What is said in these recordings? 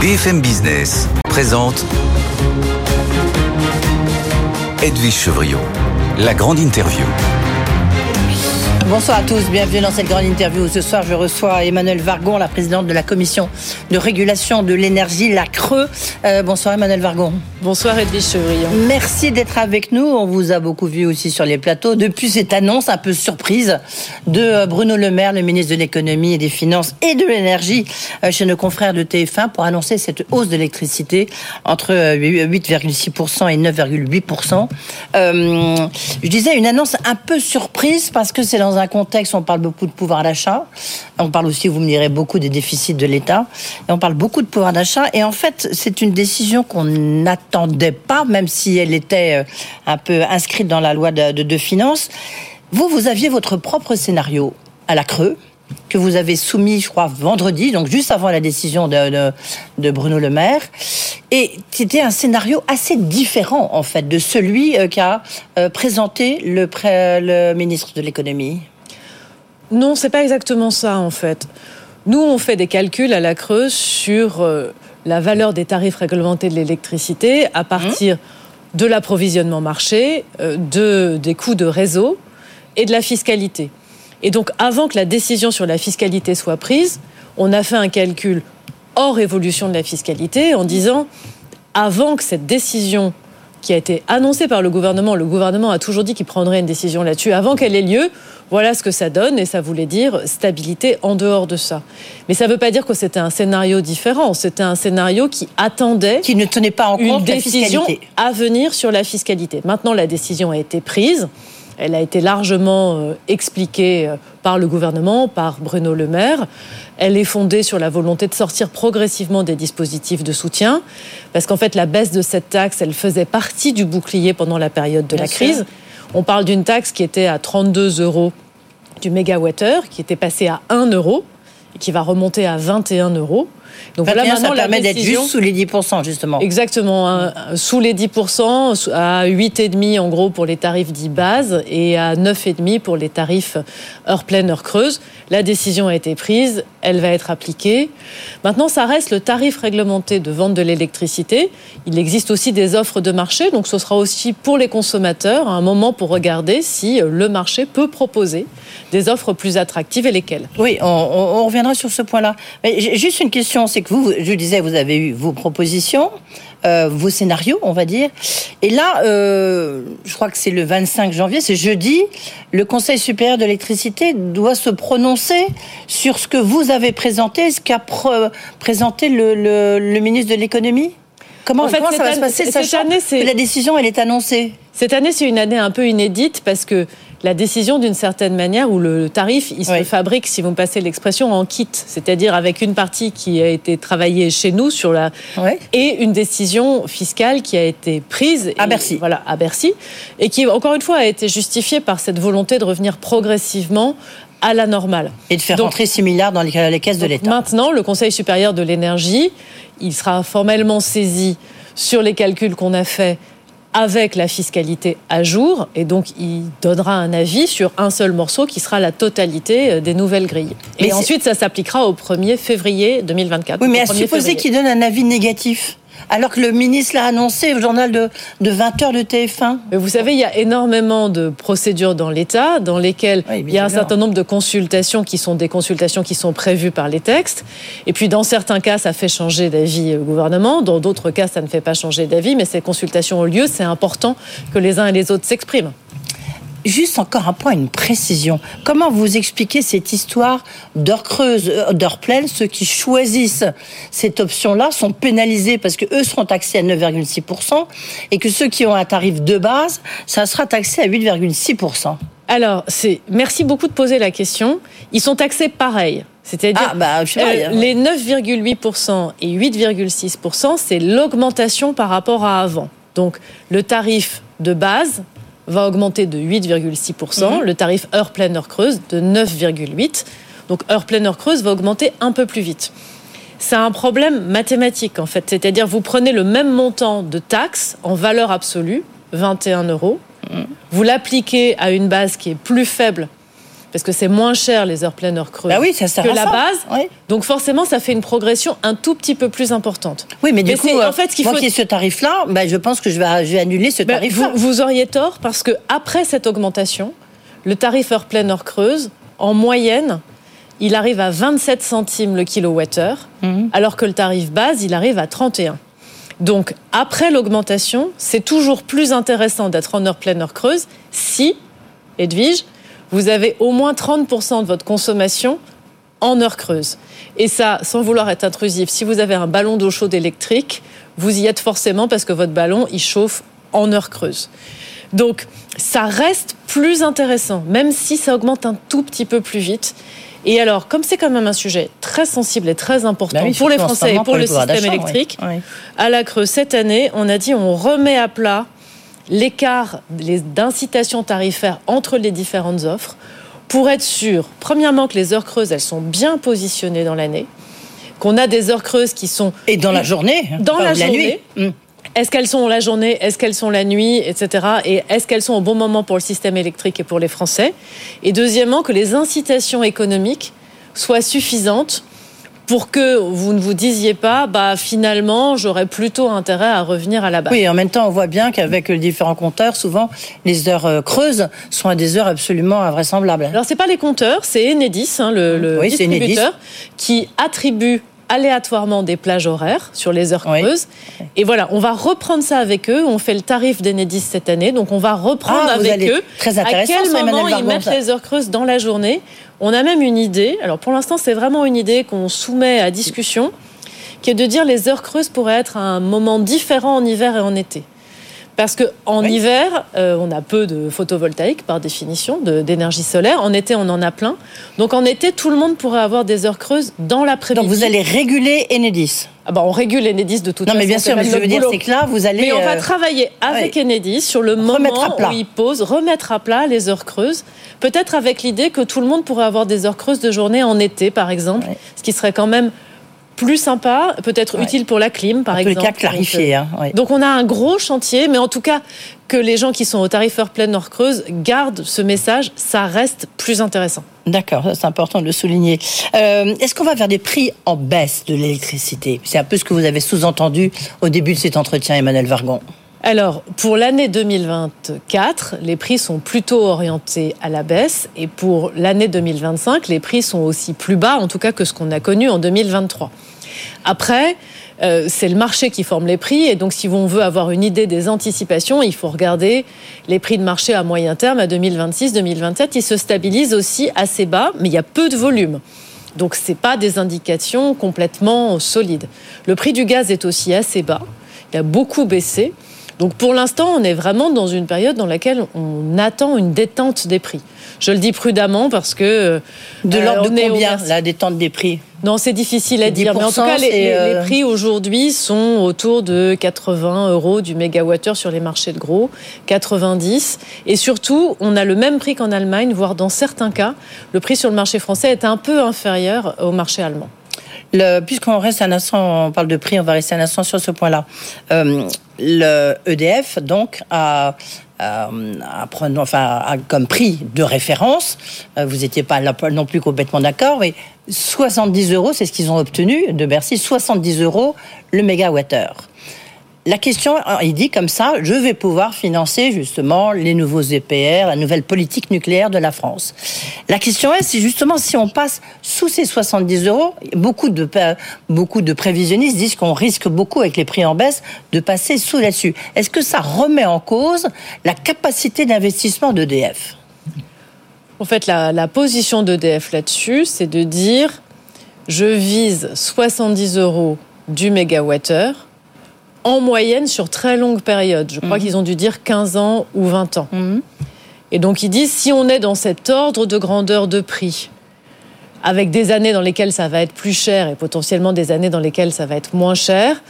BFM Business présente Edwige Chevriot, la grande interview. Bonsoir à tous, bienvenue dans cette grande interview. Ce soir, je reçois Emmanuel Vargon, la présidente de la commission de régulation de l'énergie, la Creux. Euh, bonsoir Emmanuel Vargon. Bonsoir Edwige Chevrillon. Merci d'être avec nous. On vous a beaucoup vu aussi sur les plateaux depuis cette annonce un peu surprise de euh, Bruno Le Maire, le ministre de l'économie et des finances et de l'énergie euh, chez nos confrères de TF1 pour annoncer cette hausse de l'électricité entre 8,6% et 9,8%. je disais une annonce un peu surprise parce que c'est dans un un contexte où on parle beaucoup de pouvoir d'achat. On parle aussi, vous me direz, beaucoup des déficits de l'État. On parle beaucoup de pouvoir d'achat. Et en fait, c'est une décision qu'on n'attendait pas, même si elle était euh, un peu inscrite dans la loi de, finances. Vous, vous aviez votre propre scénario à la Creux que vous avez soumis, je crois, vendredi, donc juste avant la décision de, de, Bruno Le Maire. Et c'était un scénario assez différent, en fait, de celui euh, qu'a euh, présenté le, le ministre de l'économie. Non, c'est pas exactement ça, en fait. Nous, on fait des calculs à la Creuse sur euh, la valeur des tarifs réglementés de l'électricité à partir de l'approvisionnement marché, de, des coûts de réseau et de la fiscalité. Et donc, avant que la décision sur la fiscalité soit prise, on a fait un calcul hors évolution de la fiscalité en disant, avant que cette décision qui a été annoncée par le gouvernement, le gouvernement a toujours dit qu'il prendrait une décision là-dessus, avant qu'elle ait lieu, voilà ce que ça donne, et ça voulait dire stabilité en dehors de ça. Mais ça ne veut pas dire que c'était un scénario différent, c'était un scénario qui attendait... Qui ne tenait pas en compte une décision à venir sur la fiscalité. Maintenant, la décision a été prise. Elle a été largement euh, expliquée euh, par le gouvernement, par Bruno Le Maire. Elle est fondée sur la volonté de sortir progressivement des dispositifs de soutien, parce qu'en fait, la baisse de cette taxe, elle faisait partie du bouclier pendant la période de la crise. On parle d'une taxe qui était à 32 euros du mégawattheure, qui était passée à 1 euro, et qui va remonter à 21 euros. Donc voilà, maintenant, ça permet d'être juste sous les 10%, justement. Exactement, hein, sous les 10%, à 8,5% en gros pour les tarifs dits base et à 9,5% pour les tarifs heure pleine, heure creuse. La décision a été prise, elle va être appliquée. Maintenant, ça reste le tarif réglementé de vente de l'électricité. Il existe aussi des offres de marché, donc ce sera aussi pour les consommateurs un moment pour regarder si le marché peut proposer des offres plus attractives et lesquelles. Oui, on, on reviendra sur ce point-là. Mais juste une question c'est que vous, je disais, vous avez eu vos propositions, euh, vos scénarios, on va dire. Et là, euh, je crois que c'est le 25 janvier, c'est jeudi, le Conseil supérieur de l'électricité doit se prononcer sur ce que vous avez présenté, ce qu'a présenté le, ministre de l'économie? Comment, ça va se passer, sachant année, que la décision, elle est annoncée? Cette année, c'est une année un peu inédite parce que la décision d'une certaine manière où le tarif, il se fabrique, si vous me passez l'expression, en kit, c'est-à-dire avec une partie qui a été travaillée chez nous sur la et une décision fiscale qui a été prise à Bercy, voilà, à Bercy, et qui encore une fois a été justifiée par cette volonté de revenir progressivement à la normale. Et de faire rentrer 6 milliards dans les, les caisses de l'État. Maintenant, le Conseil supérieur de l'énergie, il sera formellement saisi sur les calculs qu'on a faits avec la fiscalité à jour, et donc il donnera un avis sur un seul morceau qui sera la totalité euh, des nouvelles grilles. et ensuite, ça s'appliquera au 1er février 2024. Oui, mais à supposer qu'il donne un avis négatif alors que le ministre l'a annoncé au journal de, 20 heures de TF1. Mais vous savez, il y a énormément de procédures dans l'État dans lesquelles il y a un certain nombre de consultations qui sont des consultations qui sont prévues par les textes. Et puis, dans certains cas, ça fait changer d'avis au gouvernement. Dans d'autres cas, ça ne fait pas changer d'avis. Mais ces consultations ont lieu. C'est important que les uns et les autres s'expriment. Juste encore un point, une précision. Comment vous expliquez cette histoire d'heure creuse, euh, d'heure pleine? Ceux qui choisissent cette option-là sont pénalisés parce que eux seront taxés à 9,6% et que ceux qui ont un tarif de base, ça sera taxé à 8,6%. Alors, c'est merci beaucoup de poser la question. Ils sont taxés pareil. C'est-à-dire Ah, bah, euh, a- les 9,8% et 8,6%, c'est l'augmentation par rapport à avant. Donc, le tarif de base va augmenter de 8,6%, Mhm. le tarif heure pleine heure creuse de 9,8%. Donc, heure pleine heure creuse va augmenter un peu plus vite. C'est un problème mathématique en fait, c'est-à-dire vous prenez le même montant de taxes en valeur absolue, 21 euros, vous l'appliquez à une base qui est plus faible parce que c'est moins cher les heures pleines heures creuses Bah oui, ça sert que à la ça. base. Oui. Donc forcément, ça fait une progression un tout petit peu plus importante. Oui, mais du Mais coup, c'est- en euh, fait, ce qu'il moi faut- qui ai ce tarif-là, bah, je pense que je vais, je vais annuler ce Ben, tarif-là. vous, vous auriez tort parce que après cette augmentation, le tarif heure pleine heure creuse, en moyenne, il arrive à 27 centimes le kilowattheure, Mhm. alors que le tarif base, il arrive à 31. Donc, après l'augmentation, c'est toujours plus intéressant d'être en heure pleine heure creuse si, Edwige, vous avez au moins 30% de votre consommation en heure creuse. Et ça, sans vouloir être intrusif, si vous avez un ballon d'eau chaude électrique, vous y êtes forcément parce que votre ballon, il chauffe en heure creuse. Donc, ça reste plus intéressant, même si ça augmente un tout petit peu plus vite. Et alors, comme c'est quand même un sujet très sensible et très important Bah oui, pour les Français et pour, le système électrique, à la Creuse, cette année, on a dit on remet à plat l'écart d'incitation tarifaire entre les différentes offres pour être sûr, premièrement, que les heures creuses, elles sont bien positionnées dans l'année, qu'on a des heures creuses qui sont Et dans la journée. Dans enfin, la ou journée. nuit. Mm. est-ce qu'elles sont la journée, est-ce qu'elles sont la nuit, etc. Et est-ce qu'elles sont au bon moment pour le système électrique et pour les Français Et deuxièmement, que les incitations économiques soient suffisantes pour que vous ne vous disiez pas, bah finalement, j'aurais plutôt intérêt à revenir à la base. Oui, en même temps, on voit bien qu'avec les différents compteurs, souvent, les heures euh, creuses sont à des heures absolument invraisemblables. Alors c'est pas les compteurs, c'est Enedis, hein, le, le Oui, c'est Enedis. distributeur, qui attribue aléatoirement des plages horaires sur les heures Oui. creuses. Et voilà, on va reprendre ça avec eux. On fait le tarif d'Enedis cette année, donc on va reprendre Ah, avec allez- eux très à intéressant, quel ça, Emmanuel moment ils mettent ça. les heures creuses dans la journée? On a même une idée. Alors pour l'instant, c'est vraiment une idée qu'on soumet à discussion, qui est de dire les heures creuses pourraient être à un moment différent en hiver et en été. Parce que en Oui. hiver, euh, on a peu de photovoltaïque par définition, d'énergie solaire. En été, on en a plein. Donc en été, tout le monde pourrait avoir des heures creuses dans l'après-midi. Donc vous allez réguler Enedis. Ah bah, on régule Enedis de toute Non, façon. mais bien sûr, mais ce que je veux dire, c'est que là, vous allez. Mais on va euh, travailler avec ouais. Enedis sur le moment où ils posent, remettre à plat les heures creuses. Peut-être avec l'idée que tout le monde pourrait avoir des heures creuses de journée en été, par exemple, Ouais. ce qui serait quand même plus sympa, peut-être Ouais. utile pour la clim, par en tous les exemple. cas, clarifié. Donc, hein, ouais. euh, Donc on a un gros chantier, mais en tout cas que les gens qui sont au tarif heure pleine heure creuse gardent ce message, ça reste plus intéressant. D'accord, c'est important de le souligner. Euh, Est-ce qu'on va vers des prix en baisse de l'électricité? C'est un peu ce que vous avez sous-entendu au début de cet entretien, Emmanuel Vargon. Alors, pour l'année 2024, les prix sont plutôt orientés à la baisse et pour l'année 2025, les prix sont aussi plus bas, en tout cas que ce qu'on a connu en 2023. Après, euh, c'est le marché qui forme les prix et donc si on veut avoir une idée des anticipations, il faut regarder les prix de marché à moyen terme à 2026-2027. Ils se stabilisent aussi assez bas, mais il y a peu de volume. Donc c'est pas des indications complètement solides. Le prix du gaz est aussi assez bas. Il a beaucoup baissé. Donc pour l'instant, on est vraiment dans une période dans laquelle on attend une détente des prix. Je le dis prudemment parce que De euh, l'ordre on de au combien, la détente des prix? Non, c'est difficile à dire. Mais en tout 10%, cas, les, les- euh, les prix aujourd'hui sont autour de 80 euros du mégawattheure sur les marchés de gros, 90. Et surtout, on a le même prix qu'en Allemagne, voire dans certains cas, le prix sur le marché français est un peu inférieur au marché allemand. Puisqu'on reste un instant, on parle de prix, on va rester un instant sur ce point-là. Euh, le EDF, donc, a, a- a comme prix de référence, euh, vous n'étiez pas non plus complètement d'accord, mais 70 euros, c'est ce qu'ils ont obtenu de Bercy, 70 euros le mégawattheure. La question, il dit comme ça, je vais pouvoir financer justement les nouveaux EPR, la nouvelle politique nucléaire de la France. La question est, c'est justement si on passe sous ces 70 euros, beaucoup de, beaucoup de prévisionnistes disent qu'on risque beaucoup avec les prix en baisse de passer sous là-dessus. Est-ce que ça remet en cause la capacité d'investissement d'EDF En fait, la, la position d'EDF là-dessus, c'est de dire je vise 70 euros du mégawattheure en moyenne sur très longue période. Je crois qu'ils ont dû dire 15 ans ou 20 ans. Et donc ils disent, si on est dans cet ordre de grandeur de prix, avec des années dans lesquelles ça va être plus cher et potentiellement des années dans lesquelles ça va être moins cher,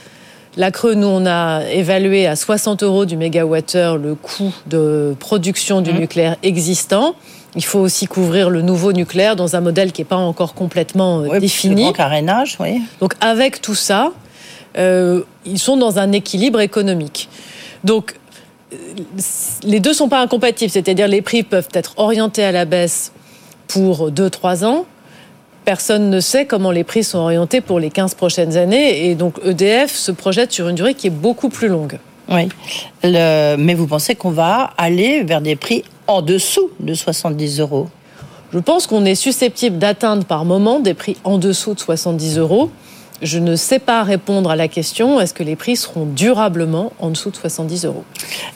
la Creux, nous, on a évalué à 60 euros du mégawattheure le coût de production du mmh. nucléaire existant. Il faut aussi couvrir le nouveau nucléaire dans un modèle qui n'est pas encore complètement euh, défini. Grand carénage, oui. Donc avec tout ça, euh, ils sont dans un équilibre économique. Donc euh, les deux sont pas incompatibles, c'est-à-dire les prix peuvent être orientés à la baisse pour 2-3 ans. Personne ne sait comment les prix sont orientés pour les 15 prochaines années et donc EDF se projette sur une durée qui est beaucoup plus longue. Oui, mais vous pensez qu'on va aller vers des prix en dessous de 70 euros? Je pense qu'on est susceptible d'atteindre par moment des prix en dessous de 70 euros. Je ne sais pas répondre à la question est-ce que les prix seront durablement en dessous de 70 euros?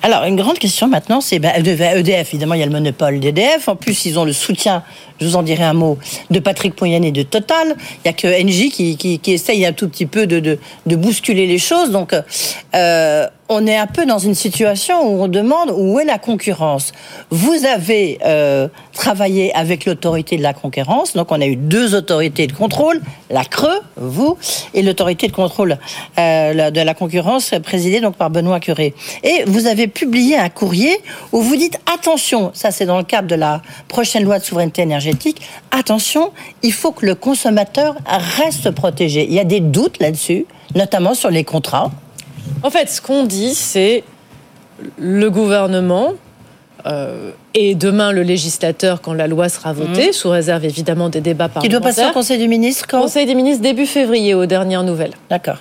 Alors, une grande question maintenant, c'est EDF, bah, e évidemment, il y a le monopole d'EDF. En plus, ils ont le soutien, je vous en dirai un mot, de Patrick Poyen et de Total. Il n'y a que Engie qui, essaye un tout petit peu de, de, bousculer les choses. Donc, euh, on est un peu dans une situation où on demande où est la concurrence. Vous avez euh, travaillé avec l'autorité de la concurrence, donc on a eu deux autorités de contrôle, la Creux, vous, et l'autorité de contrôle euh, de la concurrence présidée donc par Benoît Curé. Et vous avez publié un courrier où vous dites attention, ça c'est dans le cadre de la prochaine loi de souveraineté énergétique, attention, il faut que le consommateur reste protégé. Il y a des doutes là-dessus, notamment sur les contrats. En fait, ce qu'on dit, c'est le gouvernement euh, et demain le législateur quand la loi sera votée, mmh. sous réserve évidemment des débats parlementaires. Qui doit passer au Conseil des ministres quand Conseil des ministres début février, aux dernières nouvelles. D'accord.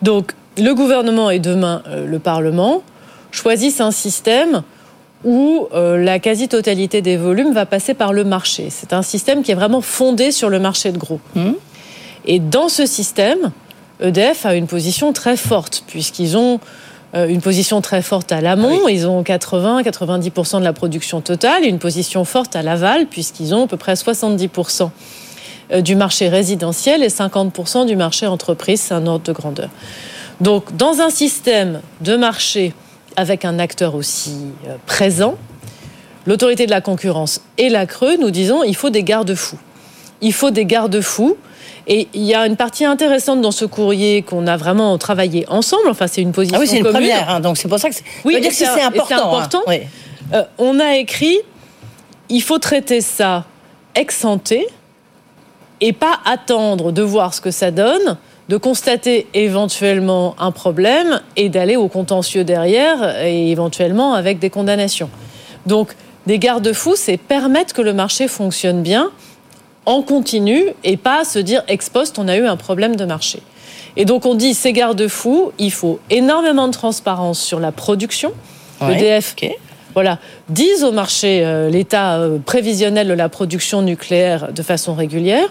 Donc le gouvernement et demain euh, le Parlement choisissent un système où euh, la quasi-totalité des volumes va passer par le marché. C'est un système qui est vraiment fondé sur le marché de gros. Mmh. Et dans ce système, EDF a une position très forte, puisqu'ils ont euh, une position très forte à l'amont, ils ont 80-90% de la production totale, et une position forte à l'aval, puisqu'ils ont à peu près 70% euh, du marché résidentiel et 50% du marché entreprise, c'est un ordre de grandeur. Donc dans un système de marché avec un acteur aussi euh, présent, l'autorité de la concurrence et la Creux, nous disons, il faut des garde-fous. Il faut des garde-fous et il y a une partie intéressante dans ce courrier qu'on a vraiment travaillé ensemble. Enfin, c'est une position. Ah oui, c'est une première. Hein, donc c'est pour ça que. Oui, dire que c'est important. Hein. Euh, on a écrit il faut traiter ça ex ante et pas attendre de voir ce que ça donne, de constater éventuellement un problème et d'aller au contentieux derrière et éventuellement avec des condamnations. Donc, des garde-fous, c'est permettre que le marché fonctionne bien en continu et pas se dire ex post, on a eu un problème de marché. Et donc on dit ces garde-fous, il faut énormément de transparence sur la production. EDF, voilà, disent au marché euh, l'état euh, prévisionnel de la production nucléaire de façon régulière.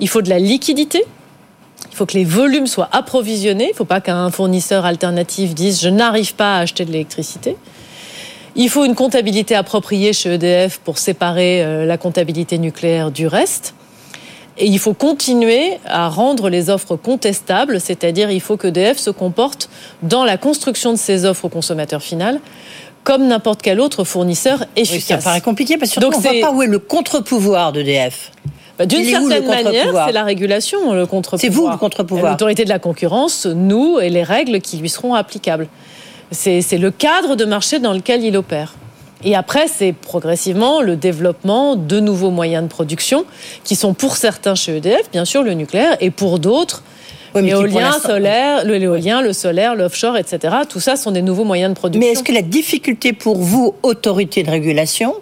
Il faut de la liquidité. Il faut que les volumes soient approvisionnés. Il ne faut pas qu'un fournisseur alternatif dise je n'arrive pas à acheter de l'électricité. Il faut une comptabilité appropriée chez EDF pour séparer euh, la comptabilité nucléaire du reste. Et il faut continuer à rendre les offres contestables, c'est-à-dire il faut que EDF se comporte dans la construction de ses offres au consommateur final comme n'importe quel autre fournisseur efficace. ça paraît compliqué parce qu'on ne voit pas où est le contre-pouvoir d'EDF. Bah, d'une certaine manière, c'est la régulation, le contre-pouvoir. C'est vous le contre-pouvoir. L'autorité de la concurrence, nous et les règles qui lui seront applicables. C'est le cadre de marché dans lequel il opère. Et après, c'est progressivement le développement de nouveaux moyens de production qui sont pour certains chez EDF, bien sûr, le nucléaire, et pour d'autres, l'éolien, solaire, l'éolien, le solaire, l'offshore, etc. Tout ça sont des nouveaux moyens de production. Mais est-ce que la difficulté pour vous, autorité de régulation,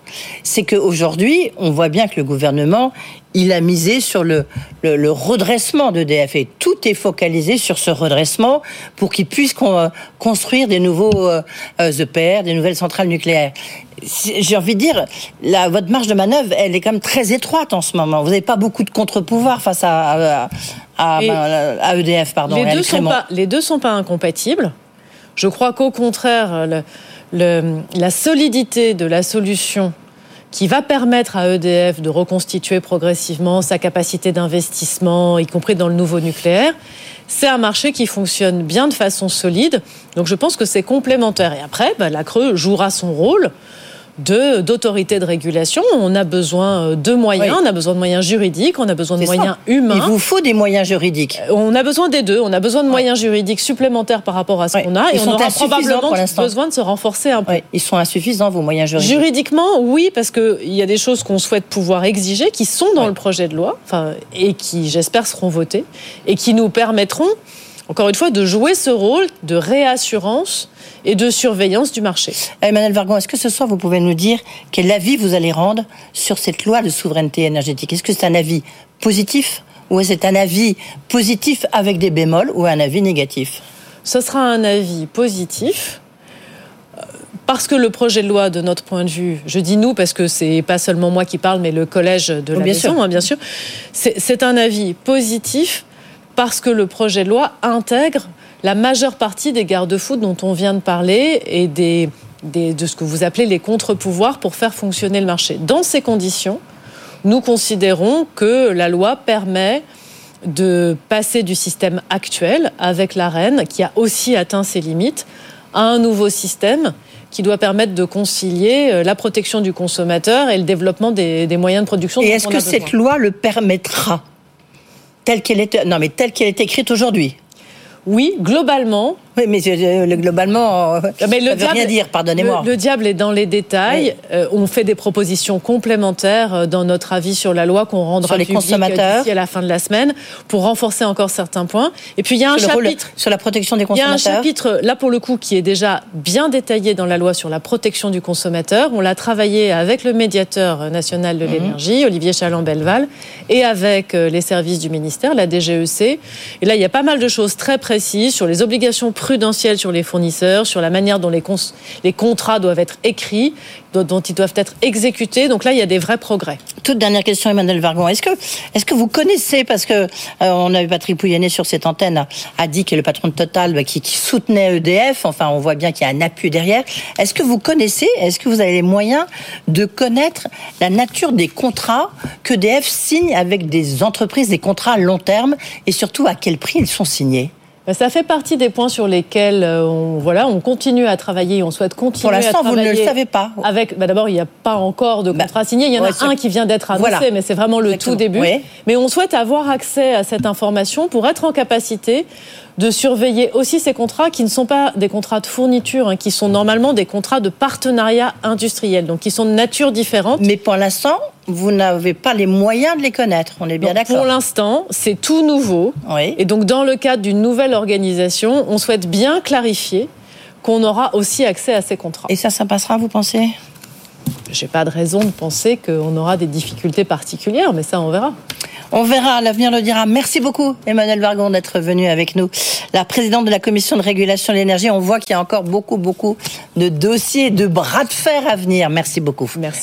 c'est qu'aujourd'hui, on voit bien que le gouvernement, il a misé sur le, le, redressement d'EDF et tout est focalisé sur ce redressement pour qu'il puisse construire des nouveaux euh, EPR, des nouvelles centrales nucléaires. J'ai envie de dire, la, votre marge de manœuvre, elle est quand même très étroite en ce moment. Vous n'avez pas beaucoup de contre-pouvoir face à, à, à, EDF. Pardon, les, deux sont pas, les deux sont pas incompatibles. Je crois qu'au contraire, le, la solidité de la solution qui va permettre à EDF de reconstituer progressivement sa capacité d'investissement, y compris dans le nouveau nucléaire. C'est un marché qui fonctionne bien de façon solide, donc je pense que c'est complémentaire. Et après, bah, la Creux jouera son rôle de d'autorité de régulation. On a besoin de moyens, on a besoin de moyens juridiques, on a besoin de moyens humains. Il vous faut des moyens juridiques. On a besoin des deux. On a besoin de moyens juridiques supplémentaires par rapport à ce qu'on a, et on aura probablement besoin de se renforcer un peu. Ils sont insuffisants vos moyens juridiques. Juridiquement, oui, parce qu'il y a des choses qu'on souhaite pouvoir exiger, qui sont dans le projet de loi, enfin, et qui, j'espère, seront votées, et qui nous permettront, encore une fois, de jouer ce rôle de réassurance et de surveillance du marché. Emmanuel Vargon, est-ce que ce soir vous pouvez nous dire quel avis vous allez rendre sur cette loi de souveraineté énergétique? Est-ce que c'est un avis positif ou est-ce un avis positif avec des bémols ou un avis négatif? Ce sera un avis positif parce que le projet de loi, de notre point de vue, je dis nous parce que c'est pas seulement moi qui parle, mais le collège de la bien maison, hein, bien sûr, c'est un avis positif parce que le projet de loi intègre la majeure partie des garde-fous dont on vient de parler et des, de ce que vous appelez les contre-pouvoirs pour faire fonctionner le marché. Dans ces conditions, nous considérons que la loi permet de passer du système actuel avec la reine, qui a aussi atteint ses limites, à un nouveau système qui doit permettre de concilier euh, la protection du consommateur et le développement des, moyens de production. Et est-ce que cette loi le permettra? Telle qu'elle est, non mais telle qu'elle est écrite aujourd'hui. Oui, globalement, oui, mais euh, globalement, euh, mais le ça diable, veut rien dire, pardonnez-moi. Le, diable est dans les détails. Euh, on fait des propositions complémentaires dans notre avis sur la loi qu'on rendra sur les d'ici à la fin de la semaine pour renforcer encore certains points. Et puis il y a un chapitre sur la protection des consommateurs. Il y a un chapitre là pour le coup qui est déjà bien détaillé dans la loi sur la protection du consommateur. On l'a travaillé avec le médiateur national de mhm. l'énergie, Olivier Chaland-Belval, et avec les services du ministère, la DGEC. Et là, il y a pas mal de choses très précises sur les obligations prudentiel sur les fournisseurs, sur la manière dont les, contrats doivent être écrits, dont, ils doivent être exécutés. Donc là, il y a des vrais progrès. Toute dernière question, Emmanuel Vargon. Est-ce que, est que vous connaissez, parce que euh, a eu Patrick Pouyanné sur cette antenne, a dit que le patron de Total, bah, qui, soutenait EDF, enfin, on voit bien qu'il y a un appui derrière. Est-ce que vous connaissez, est-ce que vous avez les moyens de connaître la nature des contrats que EDF signe avec des entreprises, des contrats à long terme, et surtout à quel prix ils sont signés? Ça fait partie des points sur lesquels euh, on, voilà, on continue à travailler, on souhaite continuer à travailler. Pour l'instant, vous ne le savez pas. Avec, bah, d'abord, il n'y a pas encore de bah, contrat signé. Il y en a un qui vient d'être annoncé, mais c'est vraiment le tout début. Mais on souhaite avoir accès à cette information pour être en capacité de surveiller aussi ces contrats qui ne sont pas des contrats de fourniture, hein, qui sont normalement des contrats de partenariat industriel, donc qui sont de nature différente. Mais pour l'instant, vous n'avez pas les moyens de les connaître, on est bien d'accord. Pour l'instant, c'est tout nouveau. Et donc, dans le cadre d'une nouvelle organisation, on souhaite bien clarifier qu'on aura aussi accès à ces contrats. Et ça, ça passera, vous pensez? J'ai pas de raison de penser qu'on aura des difficultés particulières, mais ça, on verra. On verra, l'avenir le dira. Merci beaucoup, Emmanuel Vargon, d'être venu avec nous. La présidente de la commission de régulation de l'énergie, on voit qu'il y a encore beaucoup, beaucoup de dossiers, de bras de fer à venir. Merci beaucoup. Merci.